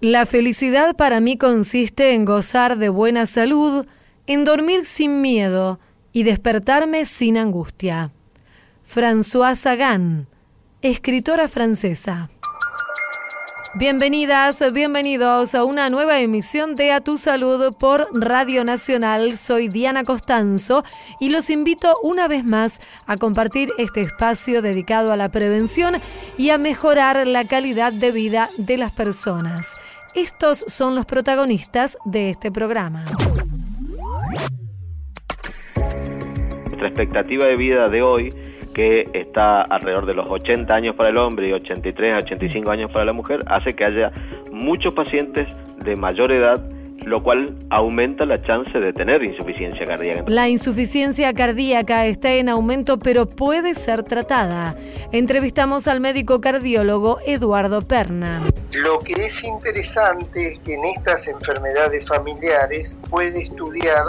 La felicidad para mí consiste en gozar de buena salud, en dormir sin miedo y despertarme sin angustia. François Sagan, escritora francesa. Bienvenidas, bienvenidos a una nueva emisión de A Tu Salud por Radio Nacional. Soy Diana Costanzo y los invito una vez más a compartir este espacio dedicado a la prevención y a mejorar la calidad de vida de las personas. Estos son los protagonistas de este programa. Nuestra expectativa de vida de hoy, que está alrededor de los 80 años para el hombre y 83 a 85 años para la mujer, hace que haya muchos pacientes de mayor edad lo cual aumenta la chance de tener insuficiencia cardíaca. La insuficiencia cardíaca está en aumento, pero puede ser tratada. Entrevistamos al médico cardiólogo Eduardo Perna. Lo que es interesante es que en estas enfermedades familiares puede estudiar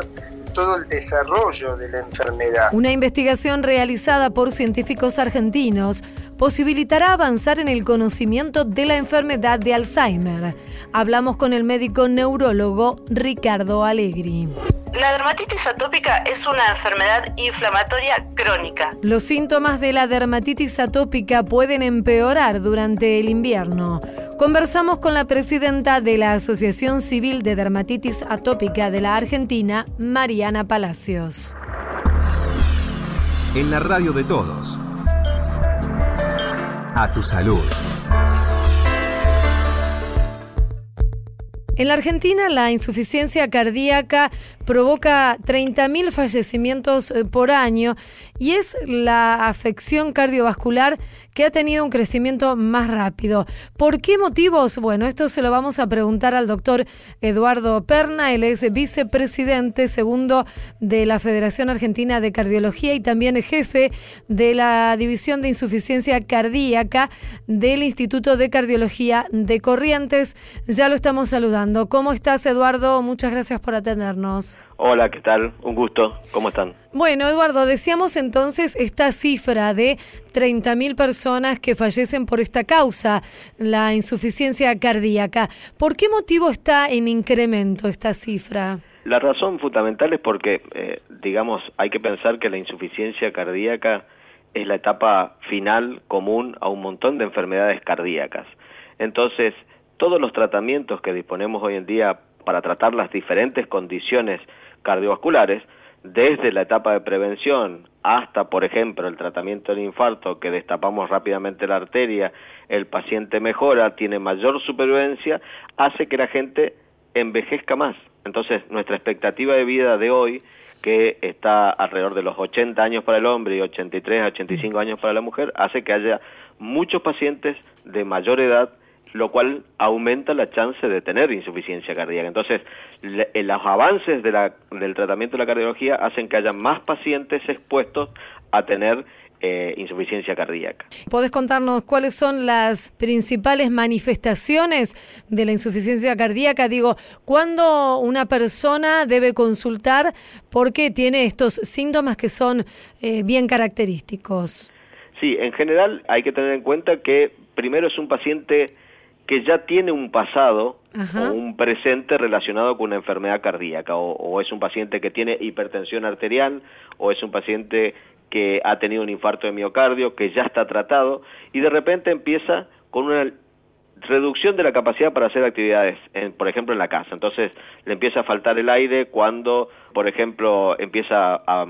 todo el desarrollo de la enfermedad. Una investigación realizada por científicos argentinos posibilitará avanzar en el conocimiento de la enfermedad de Alzheimer. Hablamos con el médico neurólogo Ricardo Allegri. La dermatitis atópica es una enfermedad inflamatoria crónica. Los síntomas de la dermatitis atópica pueden empeorar durante el invierno. Conversamos con la presidenta de la Asociación Civil de Dermatitis Atópica de la Argentina, Mariana Palacios. En la radio de todos. A tu salud. En la Argentina, la insuficiencia cardíaca provoca 30.000 fallecimientos eh, por año y es la afección cardiovascular que ha tenido un crecimiento más rápido. ¿Por qué motivos? Bueno, esto se lo vamos a preguntar al doctor Eduardo Perna, él es vicepresidente segundo de la Federación Argentina de Cardiología y también jefe de la División de Insuficiencia Cardíaca del Instituto de Cardiología de Corrientes. Ya lo estamos saludando. ¿Cómo estás, Eduardo? Muchas gracias por atendernos. Hola, ¿qué tal? Un gusto. ¿Cómo están? Bueno, Eduardo, decíamos entonces esta cifra de 30.000 personas que fallecen por esta causa, la insuficiencia cardíaca. ¿Por qué motivo está en incremento esta cifra? La razón fundamental es porque, eh, digamos, hay que pensar que la insuficiencia cardíaca es la etapa final común a un montón de enfermedades cardíacas. Entonces, todos los tratamientos que disponemos hoy en día para tratar las diferentes condiciones cardiovasculares, desde la etapa de prevención hasta, por ejemplo, el tratamiento del infarto, que destapamos rápidamente la arteria, el paciente mejora, tiene mayor supervivencia, hace que la gente envejezca más. Entonces, nuestra expectativa de vida de hoy, que está alrededor de los 80 años para el hombre y 83 a 85 años para la mujer, hace que haya muchos pacientes de mayor edad lo cual aumenta la chance de tener insuficiencia cardíaca. Entonces, eh, los avances del tratamiento de la cardiología hacen que haya más pacientes expuestos a tener eh, insuficiencia cardíaca. ¿Podés contarnos cuáles son las principales manifestaciones de la insuficiencia cardíaca? Digo, ¿cuándo una persona debe consultar porque tiene estos síntomas que son eh, bien característicos? Sí, en general hay que tener en cuenta que primero es un paciente que ya tiene un pasado o un presente relacionado con una enfermedad cardíaca, o, es un paciente que tiene hipertensión arterial, o es un paciente que ha tenido un infarto de miocardio, que ya está tratado, y de repente empieza con una reducción de la capacidad para hacer actividades, por ejemplo en la casa. Entonces le empieza a faltar el aire cuando, por ejemplo, empieza a,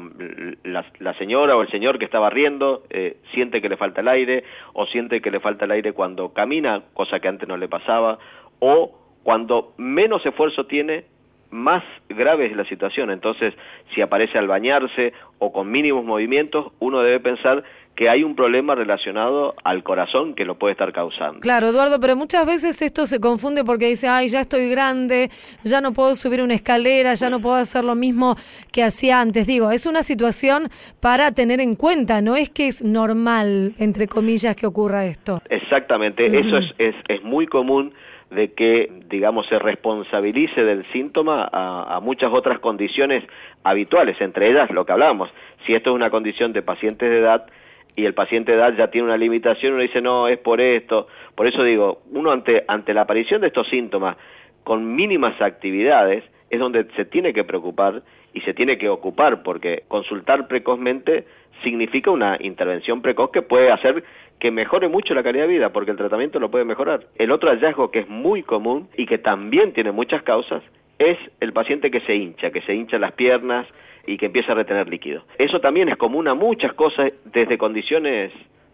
la, señora o el señor que está barriendo eh, siente que le falta el aire o siente que le falta el aire cuando camina, cosa que antes no le pasaba, o cuando menos esfuerzo tiene, más grave es la situación. Entonces, si aparece al bañarse o con mínimos movimientos, uno debe pensar que hay un problema relacionado al corazón que lo puede estar causando. Claro, Eduardo, pero muchas veces esto se confunde porque dice, ay, ya estoy grande, ya no puedo subir una escalera, ya no puedo hacer lo mismo que hacía antes. Digo, es una situación para tener en cuenta, no es que es normal, entre comillas, que ocurra esto. Exactamente, eso es, es, es muy común de que, digamos, se responsabilice del síntoma a, a, muchas otras condiciones habituales, entre ellas lo que hablamos. Si esto es una condición de pacientes de edad, y el paciente de edad ya tiene una limitación, uno dice, no, es por esto. Por eso digo, uno ante, ante la aparición de estos síntomas con mínimas actividades es donde se tiene que preocupar y se tiene que ocupar, porque consultar precozmente significa una intervención precoz que puede hacer que mejore mucho la calidad de vida, porque el tratamiento lo puede mejorar. El otro hallazgo que es muy común y que también tiene muchas causas es el paciente que se hincha, que se hincha las piernas y que empieza a retener líquido. Eso también es común a muchas cosas, desde condiciones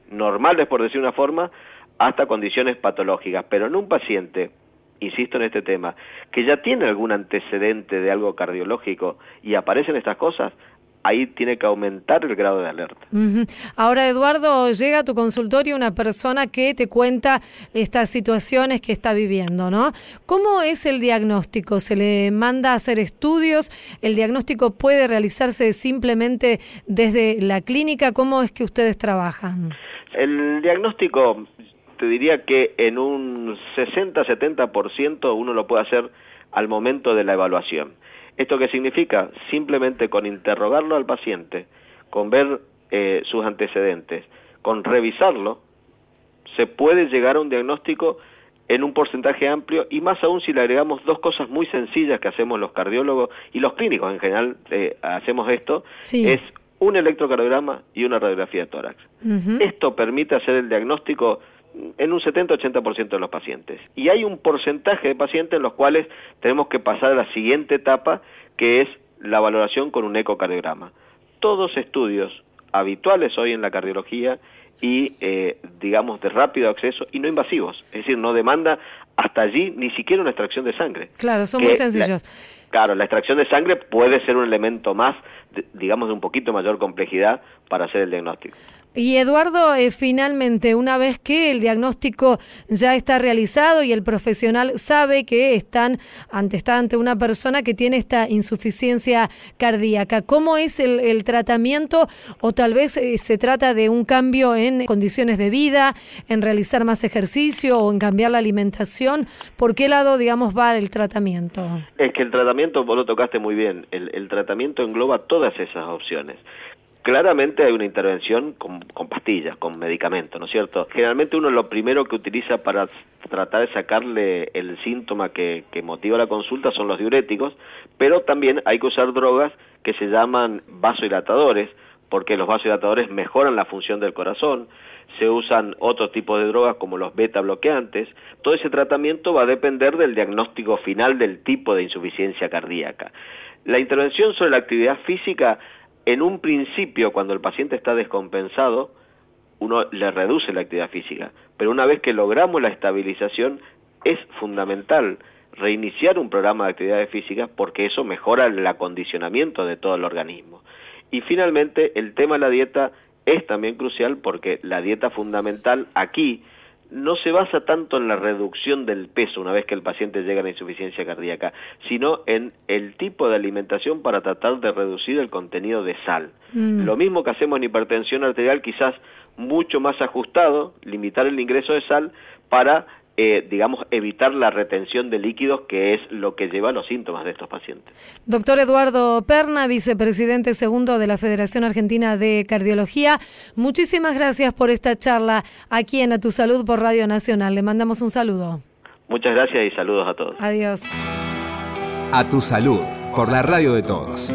normales, por decir una forma, hasta condiciones patológicas. Pero en un paciente, insisto en este tema, que ya tiene algún antecedente de algo cardiológico y aparecen estas cosas, ahí tiene que aumentar el grado de alerta. Ahora, Eduardo, llega a tu consultorio una persona que te cuenta estas situaciones que está viviendo, ¿no? ¿Cómo es el diagnóstico? ¿Se le manda a hacer estudios? ¿El diagnóstico puede realizarse simplemente desde la clínica? ¿Cómo es que ustedes trabajan? El diagnóstico, te diría que en un 60-70% uno lo puede hacer al momento de la evaluación. ¿Esto qué significa? Simplemente con interrogarlo al paciente, con ver eh, sus antecedentes, con revisarlo, se puede llegar a un diagnóstico en un porcentaje amplio y más aún si le agregamos dos cosas muy sencillas que hacemos los cardiólogos y los clínicos en general eh, hacemos esto, es un electrocardiograma y una radiografía de tórax. Esto permite hacer el diagnóstico en un 70-80% de los pacientes. Y hay un porcentaje de pacientes en los cuales tenemos que pasar a la siguiente etapa, que es la valoración con un ecocardiograma. Todos estudios habituales hoy en la cardiología y, eh, digamos, de rápido acceso y no invasivos. Es decir, no demanda hasta allí ni siquiera una extracción de sangre. Claro, son muy sencillos. claro, la extracción de sangre puede ser un elemento más, digamos, de un poquito mayor complejidad para hacer el diagnóstico. Y Eduardo, eh, finalmente, una vez que el diagnóstico ya está realizado y el profesional sabe que están ante, está ante una persona que tiene esta insuficiencia cardíaca, ¿cómo es el, tratamiento? O tal vez eh, se trata de un cambio en condiciones de vida, en realizar más ejercicio o en cambiar la alimentación. ¿Por qué lado, digamos, va el tratamiento? Es que el tratamiento, vos lo tocaste muy bien, el tratamiento engloba todas esas opciones claramente hay una intervención con, pastillas, con medicamentos, ¿no es cierto? Generalmente uno lo primero que utiliza para tratar de sacarle el síntoma que, motiva la consulta son los diuréticos, pero también hay que usar drogas que se llaman vasodilatadores, porque los vasodilatadores mejoran la función del corazón, se usan otros tipos de drogas como los beta bloqueantes. Todo ese tratamiento va a depender del diagnóstico final del tipo de insuficiencia cardíaca. La intervención sobre la actividad física en un principio, cuando el paciente está descompensado, uno le reduce la actividad física, pero una vez que logramos la estabilización, es fundamental reiniciar un programa de actividades físicas porque eso mejora el acondicionamiento de todo el organismo. Y finalmente, el tema de la dieta es también crucial porque la dieta fundamental aquí no se basa tanto en la reducción del peso una vez que el paciente llega a la insuficiencia cardíaca, sino en el tipo de alimentación para tratar de reducir el contenido de sal. Mm. Lo mismo que hacemos en hipertensión arterial, quizás mucho más ajustado, limitar el ingreso de sal para eh, digamos, evitar la retención de líquidos, que es lo que lleva a los síntomas de estos pacientes. Doctor Eduardo Perna, vicepresidente segundo de la Federación Argentina de Cardiología, muchísimas gracias por esta charla aquí en A Tu Salud por Radio Nacional. Le mandamos un saludo. Muchas gracias y saludos a todos. Adiós. A Tu Salud por la Radio de Todos.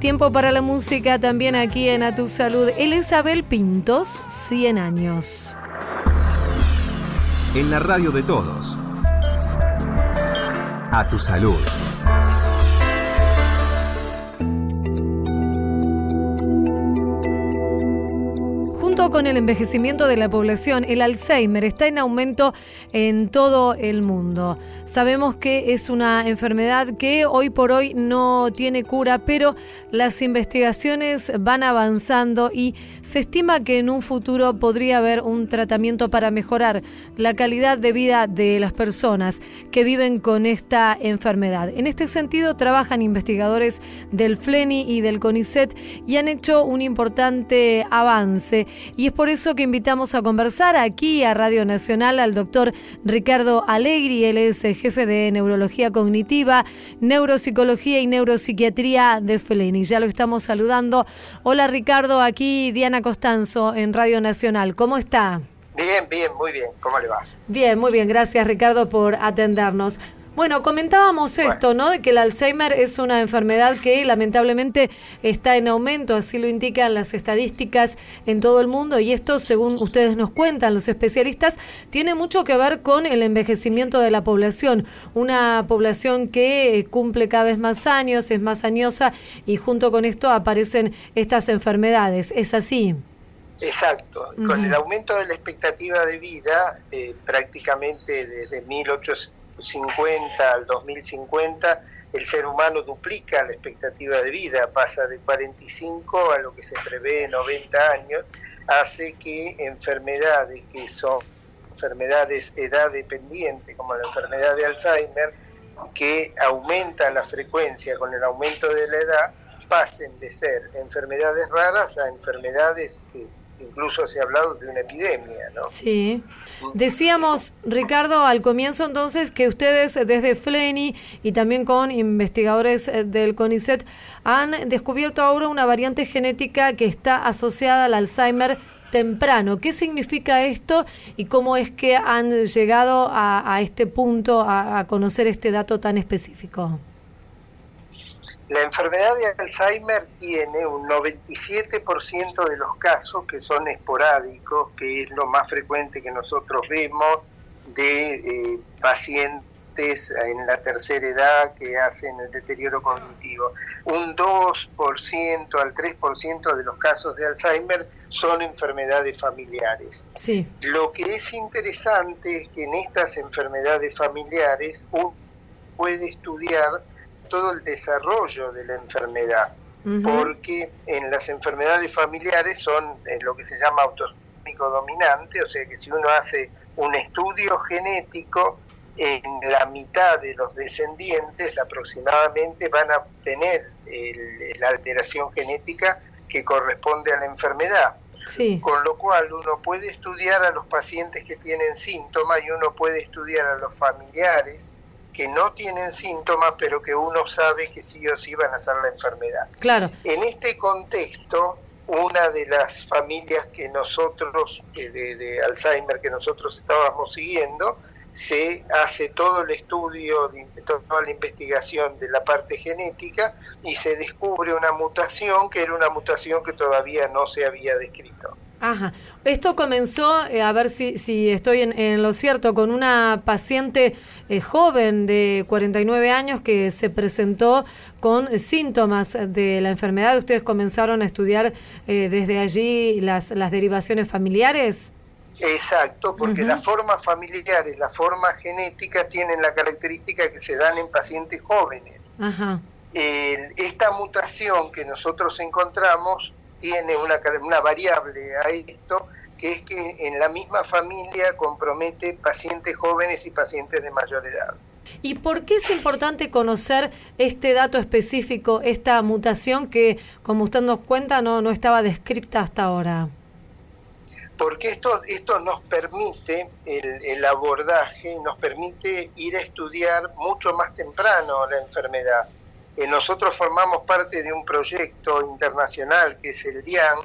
Tiempo para la música también aquí en A Tu Salud. Elizabeth Pintos, 100 años. En la radio de todos. A Tu Salud. Con el envejecimiento de la población, el Alzheimer está en aumento en todo el mundo. Sabemos que es una enfermedad que hoy por hoy no tiene cura, pero las investigaciones van avanzando y se estima que en un futuro podría haber un tratamiento para mejorar la calidad de vida de las personas que viven con esta enfermedad. En este sentido, trabajan investigadores del FLENI y del CONICET y han hecho un importante avance y es por eso que invitamos a conversar aquí a Radio Nacional al doctor Ricardo Alegri, él es jefe de Neurología Cognitiva, Neuropsicología y Neuropsiquiatría de Feleni. Ya lo estamos saludando. Hola Ricardo, aquí Diana Costanzo en Radio Nacional. ¿Cómo está? Bien, bien, muy bien. ¿Cómo le va? Bien, muy bien. Gracias Ricardo por atendernos. Bueno, comentábamos esto, ¿no? De que el Alzheimer es una enfermedad que lamentablemente está en aumento, así lo indican las estadísticas en todo el mundo y esto, según ustedes nos cuentan los especialistas, tiene mucho que ver con el envejecimiento de la población, una población que eh, cumple cada vez más años, es más añosa y junto con esto aparecen estas enfermedades. ¿Es así? Exacto. Con el aumento de la expectativa de vida, eh, prácticamente desde 1800 50 al 2050 el ser humano duplica la expectativa de vida, pasa de 45 a lo que se prevé 90 años, hace que enfermedades que son enfermedades edad dependiente, como la enfermedad de Alzheimer, que aumenta la frecuencia con el aumento de la edad, pasen de ser enfermedades raras a enfermedades que incluso se ha hablado de una epidemia, ¿no? Sí. Decíamos, Ricardo, al comienzo entonces que ustedes desde FLENI y también con investigadores eh, del CONICET han descubierto ahora una variante genética que está asociada al Alzheimer temprano. ¿Qué significa esto y cómo es que han llegado a, este punto, a conocer este dato tan específico? La enfermedad de Alzheimer tiene un 97% de los casos que son esporádicos, que es lo más frecuente que nosotros vemos de eh, pacientes en la tercera edad que hacen el deterioro cognitivo. Un 2% al 3% de los casos de Alzheimer son enfermedades familiares. Sí. Lo que es interesante es que en estas enfermedades familiares uno puede estudiar todo el desarrollo de la enfermedad, porque en las enfermedades familiares son eh, lo que se llama autosómico dominante, o sea que si uno hace un estudio genético, en la mitad de los descendientes aproximadamente van a tener la alteración genética que corresponde a la enfermedad. Con lo cual uno puede estudiar a los pacientes que tienen síntomas y uno puede estudiar a los familiares que no tienen síntomas, pero que uno sabe que sí o sí van a ser la enfermedad. Claro. En este contexto, una de las familias que nosotros, de, de Alzheimer, que nosotros estábamos siguiendo, se hace todo el estudio, toda la investigación de la parte genética y se descubre una mutación que era una mutación que todavía no se había descrito. Ajá. Esto comenzó, eh, a ver si, si estoy en, lo cierto, con una paciente eh, joven de 49 años que se presentó con síntomas de la enfermedad. ¿Ustedes comenzaron a estudiar eh, desde allí las, las derivaciones familiares? Exacto, porque las formas familiares, las formas genéticas tienen la característica que se dan en pacientes jóvenes. esta mutación que nosotros encontramos tiene una, una variable a esto, que es que en la misma familia compromete pacientes jóvenes y pacientes de mayor edad. ¿Y por qué es importante conocer este dato específico, esta mutación que, como usted nos cuenta, no, no estaba descripta hasta ahora? Porque esto, esto nos permite, el, el abordaje, nos permite ir a estudiar mucho más temprano la enfermedad. Eh, nosotros formamos parte de un proyecto internacional que es el DIAN,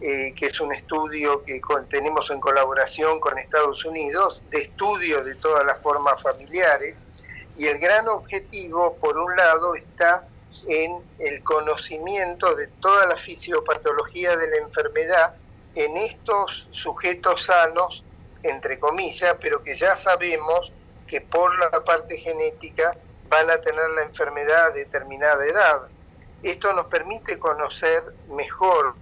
eh, que es un estudio que tenemos en colaboración con Estados Unidos, de estudio de todas las formas familiares, y el gran objetivo, por un lado, está en el conocimiento de toda la fisiopatología de la enfermedad en estos sujetos sanos, entre comillas, pero que ya sabemos que por la parte genética van a tener la enfermedad a determinada edad. Esto nos permite conocer mejor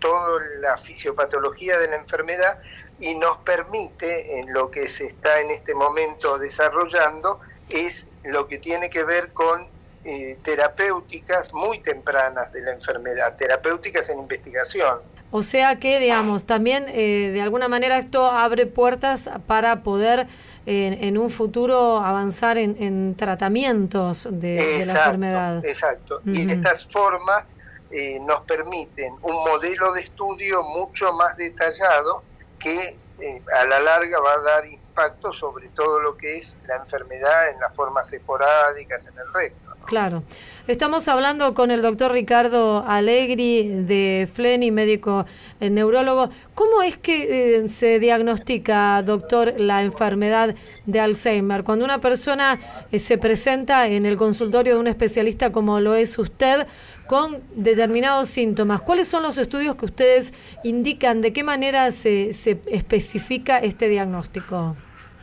toda la fisiopatología de la enfermedad y nos permite, en lo que se está en este momento desarrollando, es lo que tiene que ver con eh, terapéuticas muy tempranas de la enfermedad, terapéuticas en investigación. O sea que, digamos, también eh, de alguna manera esto abre puertas para poder en, un futuro avanzar en, tratamientos de, la enfermedad. Exacto. Y estas formas eh, nos permiten un modelo de estudio mucho más detallado que eh, a la larga va a dar impacto sobre todo lo que es la enfermedad en las formas esporádicas, en el resto. Claro. Estamos hablando con el doctor Ricardo Alegri de Fleni, médico eh, neurólogo. ¿Cómo es que se diagnostica, doctor, la enfermedad de Alzheimer? Cuando una persona se presenta en el consultorio de un especialista como lo es usted, con determinados síntomas. ¿Cuáles son los estudios que ustedes indican? ¿De qué manera se, se especifica este diagnóstico?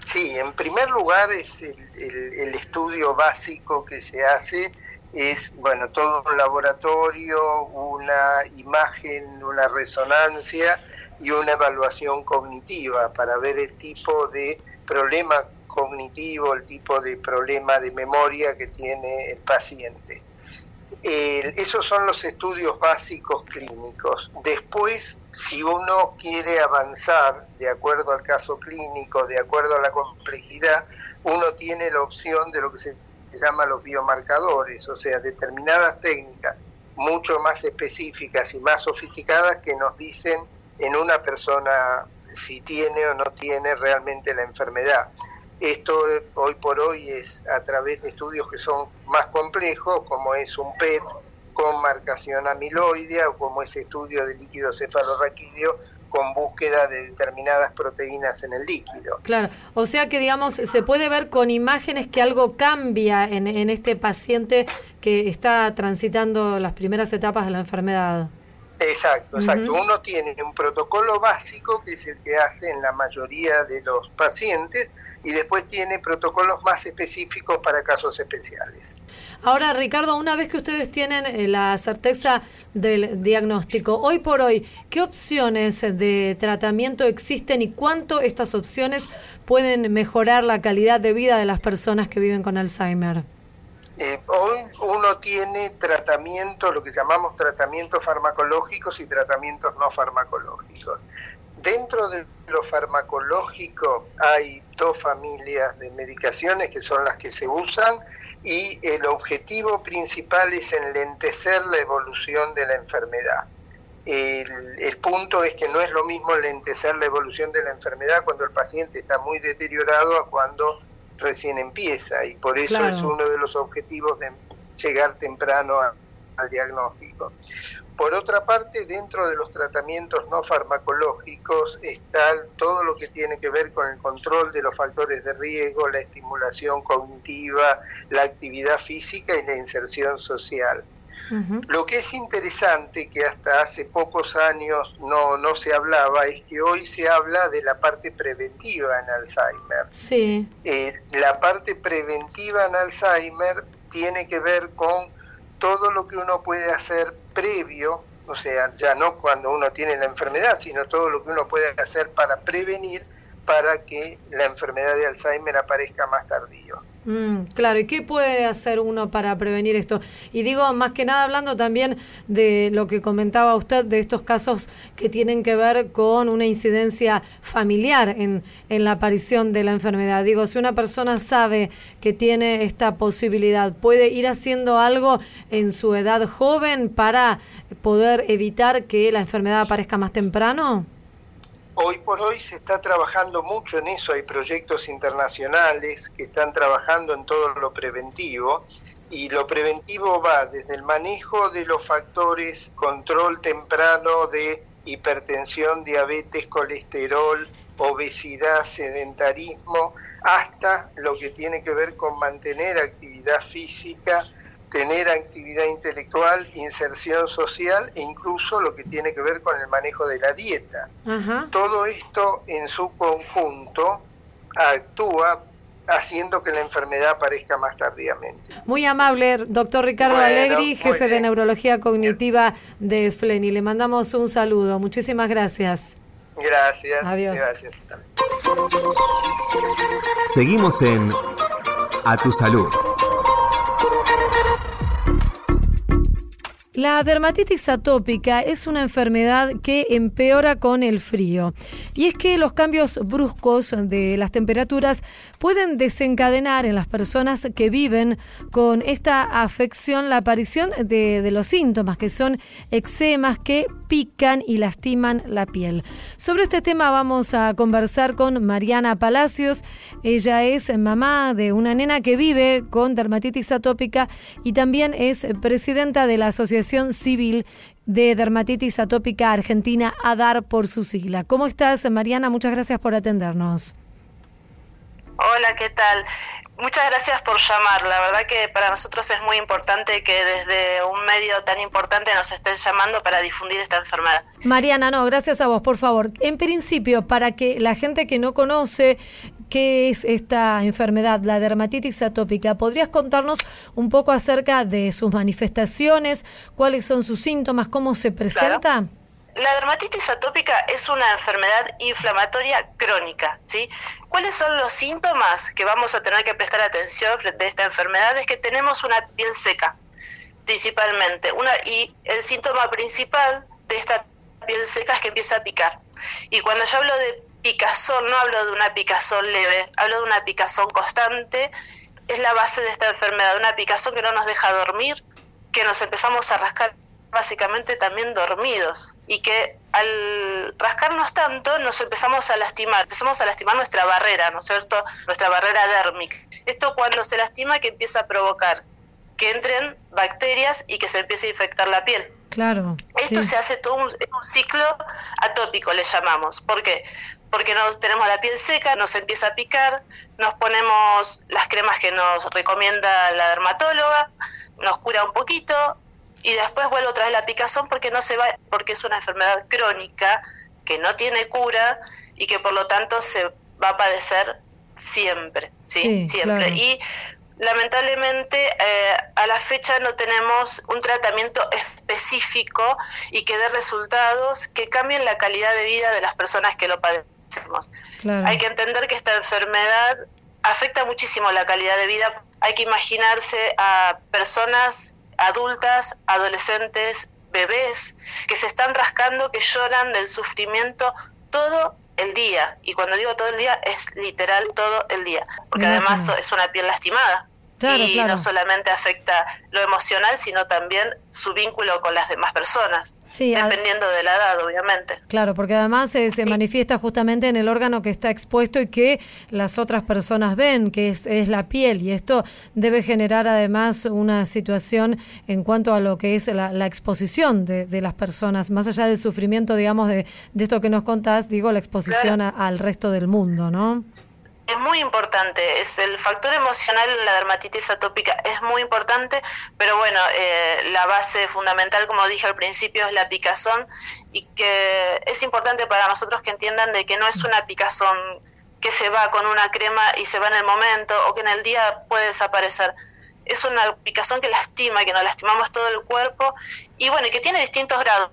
Sí, en primer lugar es el, el, estudio básico que se hace es bueno todo un laboratorio, una imagen, una resonancia y una evaluación cognitiva para ver el tipo de problema cognitivo, el tipo de problema de memoria que tiene el paciente esos son los estudios básicos clínicos. Después, si uno quiere avanzar de acuerdo al caso clínico, de acuerdo a la complejidad, uno tiene la opción de lo que se llama los biomarcadores, o sea, determinadas técnicas mucho más específicas y más sofisticadas que nos dicen en una persona si tiene o no tiene realmente la enfermedad. Esto eh, hoy por hoy es a través de estudios que son más complejos, como es un PET con marcación amiloidea o como ese estudio de líquido cefalorraquídeo con búsqueda de determinadas proteínas en el líquido. Claro, o sea que digamos, se puede ver con imágenes que algo cambia en, en este paciente que está transitando las primeras etapas de la enfermedad. Exacto, exacto. Uno tiene un protocolo básico que es el que hace en la mayoría de los pacientes y después tiene protocolos más específicos para casos especiales. Ahora, Ricardo, una vez que ustedes tienen eh, la certeza del diagnóstico, hoy por hoy, ¿qué opciones de tratamiento existen y cuánto estas opciones pueden mejorar la calidad de vida de las personas que viven con Alzheimer? Eh, hoy uno tiene tratamientos, lo que llamamos tratamientos farmacológicos y tratamientos no farmacológicos. Dentro de lo farmacológico hay dos familias de medicaciones que son las que se usan y el objetivo principal es enlentecer la evolución de la enfermedad. El, el, punto es que no es lo mismo lentecer la evolución de la enfermedad cuando el paciente está muy deteriorado a cuando recién empieza y por eso es uno de los objetivos de llegar temprano al diagnóstico. Por otra parte, dentro de los tratamientos no farmacológicos está todo lo que tiene que ver con el control de los factores de riesgo, la estimulación cognitiva, la actividad física y la inserción social. Lo que es interesante, que hasta hace pocos años no, no se hablaba, es que hoy se habla de la parte preventiva en Alzheimer. Sí. Eh, la parte preventiva en Alzheimer tiene que ver con todo lo que uno puede hacer previo o sea, ya no cuando uno tiene la enfermedad, sino todo lo que uno puede hacer para prevenir para que la enfermedad de Alzheimer aparezca más tardío. Mm, claro, ¿y qué puede hacer uno para prevenir esto? Y digo, más que nada hablando también de lo que comentaba usted, de estos casos que tienen que ver con una incidencia familiar en, en la aparición de la enfermedad. Digo, si una persona sabe que tiene esta posibilidad, ¿puede ir haciendo algo en su edad joven para poder evitar que la enfermedad aparezca más temprano? Hoy por hoy se está trabajando mucho en eso, hay proyectos internacionales que están trabajando en todo lo preventivo. Y lo preventivo va desde el manejo de los factores, control temprano de hipertensión, diabetes, colesterol, obesidad, sedentarismo, hasta lo que tiene que ver con mantener actividad física, tener actividad intelectual, inserción social e incluso lo que tiene que ver con el manejo de la dieta. Todo esto en su conjunto actúa haciendo que la enfermedad aparezca más tardíamente. Muy amable, doctor Ricardo Alegri, jefe de Neurología Cognitiva de FLENI. Le mandamos un saludo. Muchísimas gracias. Gracias. Adiós. Gracias. Seguimos en A Tu Salud. La dermatitis atópica es una enfermedad que empeora con el frío. Y es que los cambios bruscos de las temperaturas pueden desencadenar en las personas que viven con esta afección la aparición de, los síntomas, que son eczemas que pican y lastiman la piel. Sobre este tema vamos a conversar con Mariana Palacios. Ella es mamá de una nena que vive con dermatitis atópica y también es presidenta de la Asociación Civil de Dermatitis Atópica Argentina, ADAR por su sigla. ¿Cómo estás, Mariana? Muchas gracias por atendernos. Hola, ¿qué tal? Muchas gracias por llamar. La verdad que para nosotros es muy importante que desde un medio tan importante nos estén llamando para difundir esta enfermedad. Mariana, no, gracias a vos, por favor. En principio, para que la gente que no conoce qué es esta enfermedad, la dermatitis atópica, ¿podrías contarnos un poco acerca de sus manifestaciones, cuáles son sus síntomas, cómo se presenta? La dermatitis atópica es una enfermedad inflamatoria crónica, ¿sí? ¿Cuáles son los síntomas que vamos a tener que prestar atención frente a esta enfermedad? Es que tenemos una piel seca, principalmente, una y el síntoma principal de esta piel seca es que empieza a picar. Y cuando yo hablo de picazón, no hablo de una picazón leve, hablo de una picazón constante, es la base de esta enfermedad, una picazón que no nos deja dormir, que nos empezamos a rascar básicamente también dormidos y que al rascarnos tanto nos empezamos a lastimar, empezamos a lastimar nuestra barrera, ¿no es cierto? Nuestra barrera dérmica. Esto cuando se lastima que empieza a provocar que entren bacterias y que se empiece a infectar la piel. Claro. Esto se hace todo un, ciclo atópico, le llamamos. ¿Por qué? Porque nos tenemos la piel seca, nos empieza a picar, nos ponemos las cremas que nos recomienda la dermatóloga, nos cura un poquito, y después vuelve otra vez la picazón porque no se va, porque es una enfermedad crónica que no tiene cura y que por lo tanto se va a padecer siempre, sí, siempre. Y lamentablemente eh, a la fecha no tenemos un tratamiento específico y que dé resultados que cambien la calidad de vida de las personas que lo Hay que entender que esta enfermedad afecta muchísimo la calidad de vida. Hay que imaginarse a personas adultas, adolescentes, bebés, que se están rascando, que lloran del sufrimiento todo el día. Y cuando digo todo el día, es literal todo el día. Porque además es una piel lastimada y no solamente afecta lo emocional, sino también su vínculo con las demás personas. dependiendo de la edad, obviamente. Claro, porque además eh, se manifiesta justamente en el órgano que está expuesto y que las otras personas ven, que es, la piel, y esto debe generar además una situación en cuanto a lo que es la, exposición de, las personas, más allá del sufrimiento, digamos, de, esto que nos contás, digo, la exposición al resto del mundo, ¿no? Es muy importante, es el factor emocional en la dermatitis atópica es muy importante, pero bueno, eh, la base fundamental, como dije al principio, es la picazón y que es importante para nosotros que entiendan de que no es una picazón que se va con una crema y se va en el momento o que en el día puede desaparecer. Es una picazón que lastima, que nos lastimamos todo el cuerpo y bueno, que tiene distintos grados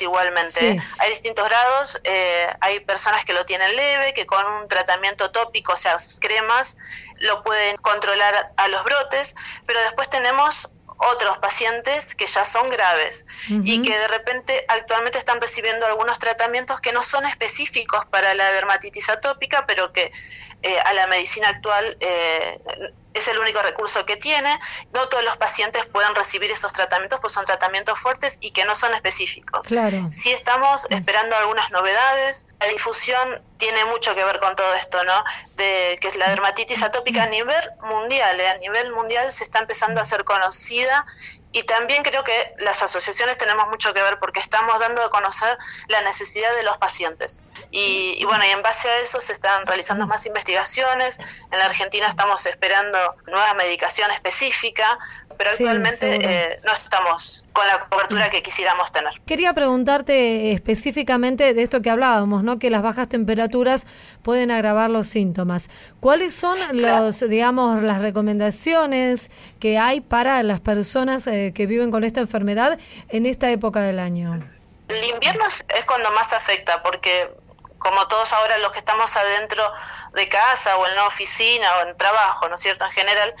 igualmente. Hay distintos grados, eh, hay personas que lo tienen leve, que con un tratamiento tópico, o sea, cremas, lo pueden controlar a los brotes, pero después tenemos otros pacientes que ya son graves y que de repente actualmente están recibiendo algunos tratamientos que no son específicos para la dermatitis atópica, pero que eh, a la medicina actual eh, es el único recurso que tiene. No todos los pacientes pueden recibir esos tratamientos, pues son tratamientos fuertes y que no son específicos. Claro. Sí estamos esperando algunas novedades. La difusión tiene mucho que ver con todo esto, ¿no? De que es la dermatitis atópica a nivel mundial, ¿eh? a nivel mundial se está empezando a ser conocida y también creo que las asociaciones tenemos mucho que ver porque estamos dando a conocer la necesidad de los pacientes. Y, y, bueno, y en base a eso se están realizando más investigaciones. En la Argentina estamos esperando nueva medicación específica, pero actualmente eh, no estamos con la cobertura que quisiéramos tener. Quería preguntarte específicamente de esto que hablábamos, ¿no? Que las bajas temperaturas pueden agravar los síntomas. ¿Cuáles son los, digamos, las recomendaciones que hay para las personas eh, que viven con esta enfermedad en esta época del año? El invierno es cuando más afecta, porque como todos ahora los que estamos adentro de casa o en la oficina o en trabajo, ¿no es cierto? En general,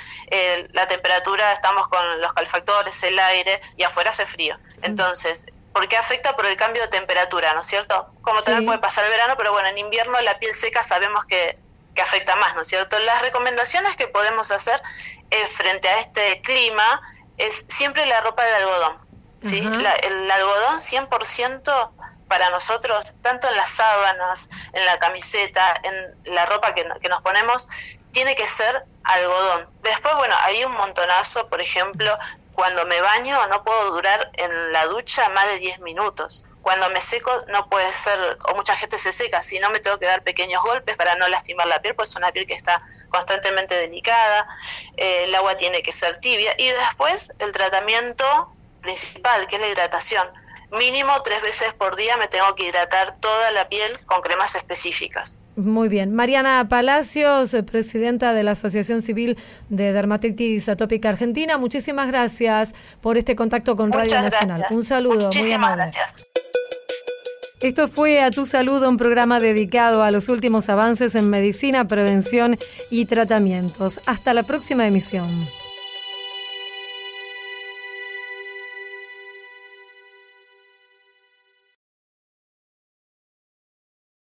la temperatura, estamos con los calefactores, el aire y afuera hace frío. Entonces, ¿por qué afecta? Por el cambio de temperatura, ¿no es cierto? Como también puede pasar el verano, pero bueno, en invierno la piel seca sabemos que, que afecta más, ¿no es cierto? Las recomendaciones que podemos hacer eh, frente a este clima es siempre la ropa de algodón. ¿sí? el algodón 100% para nosotros, tanto en las sábanas, en la camiseta, en la ropa que, nos ponemos, tiene que ser algodón. Después, bueno, hay un montonazo, por ejemplo, cuando me baño no puedo durar en la ducha más de 10 minutos. Cuando me seco no puede ser, o mucha gente se seca, si no me tengo que dar pequeños golpes para no lastimar la piel, pues es una piel que está constantemente delicada, eh, el agua tiene que ser tibia y después el tratamiento principal, que es la hidratación mínimo tres veces por día me tengo que hidratar toda la piel con cremas específicas. Muy bien. Mariana Palacios, eh, presidenta de la Asociación Civil de Dermatitis Atópica Argentina, muchísimas gracias por este contacto con Radio Nacional. Un saludo. Muchísimas gracias. Esto fue A Tu Salud, un programa dedicado a los últimos avances en medicina, prevención y tratamientos. Hasta la próxima emisión.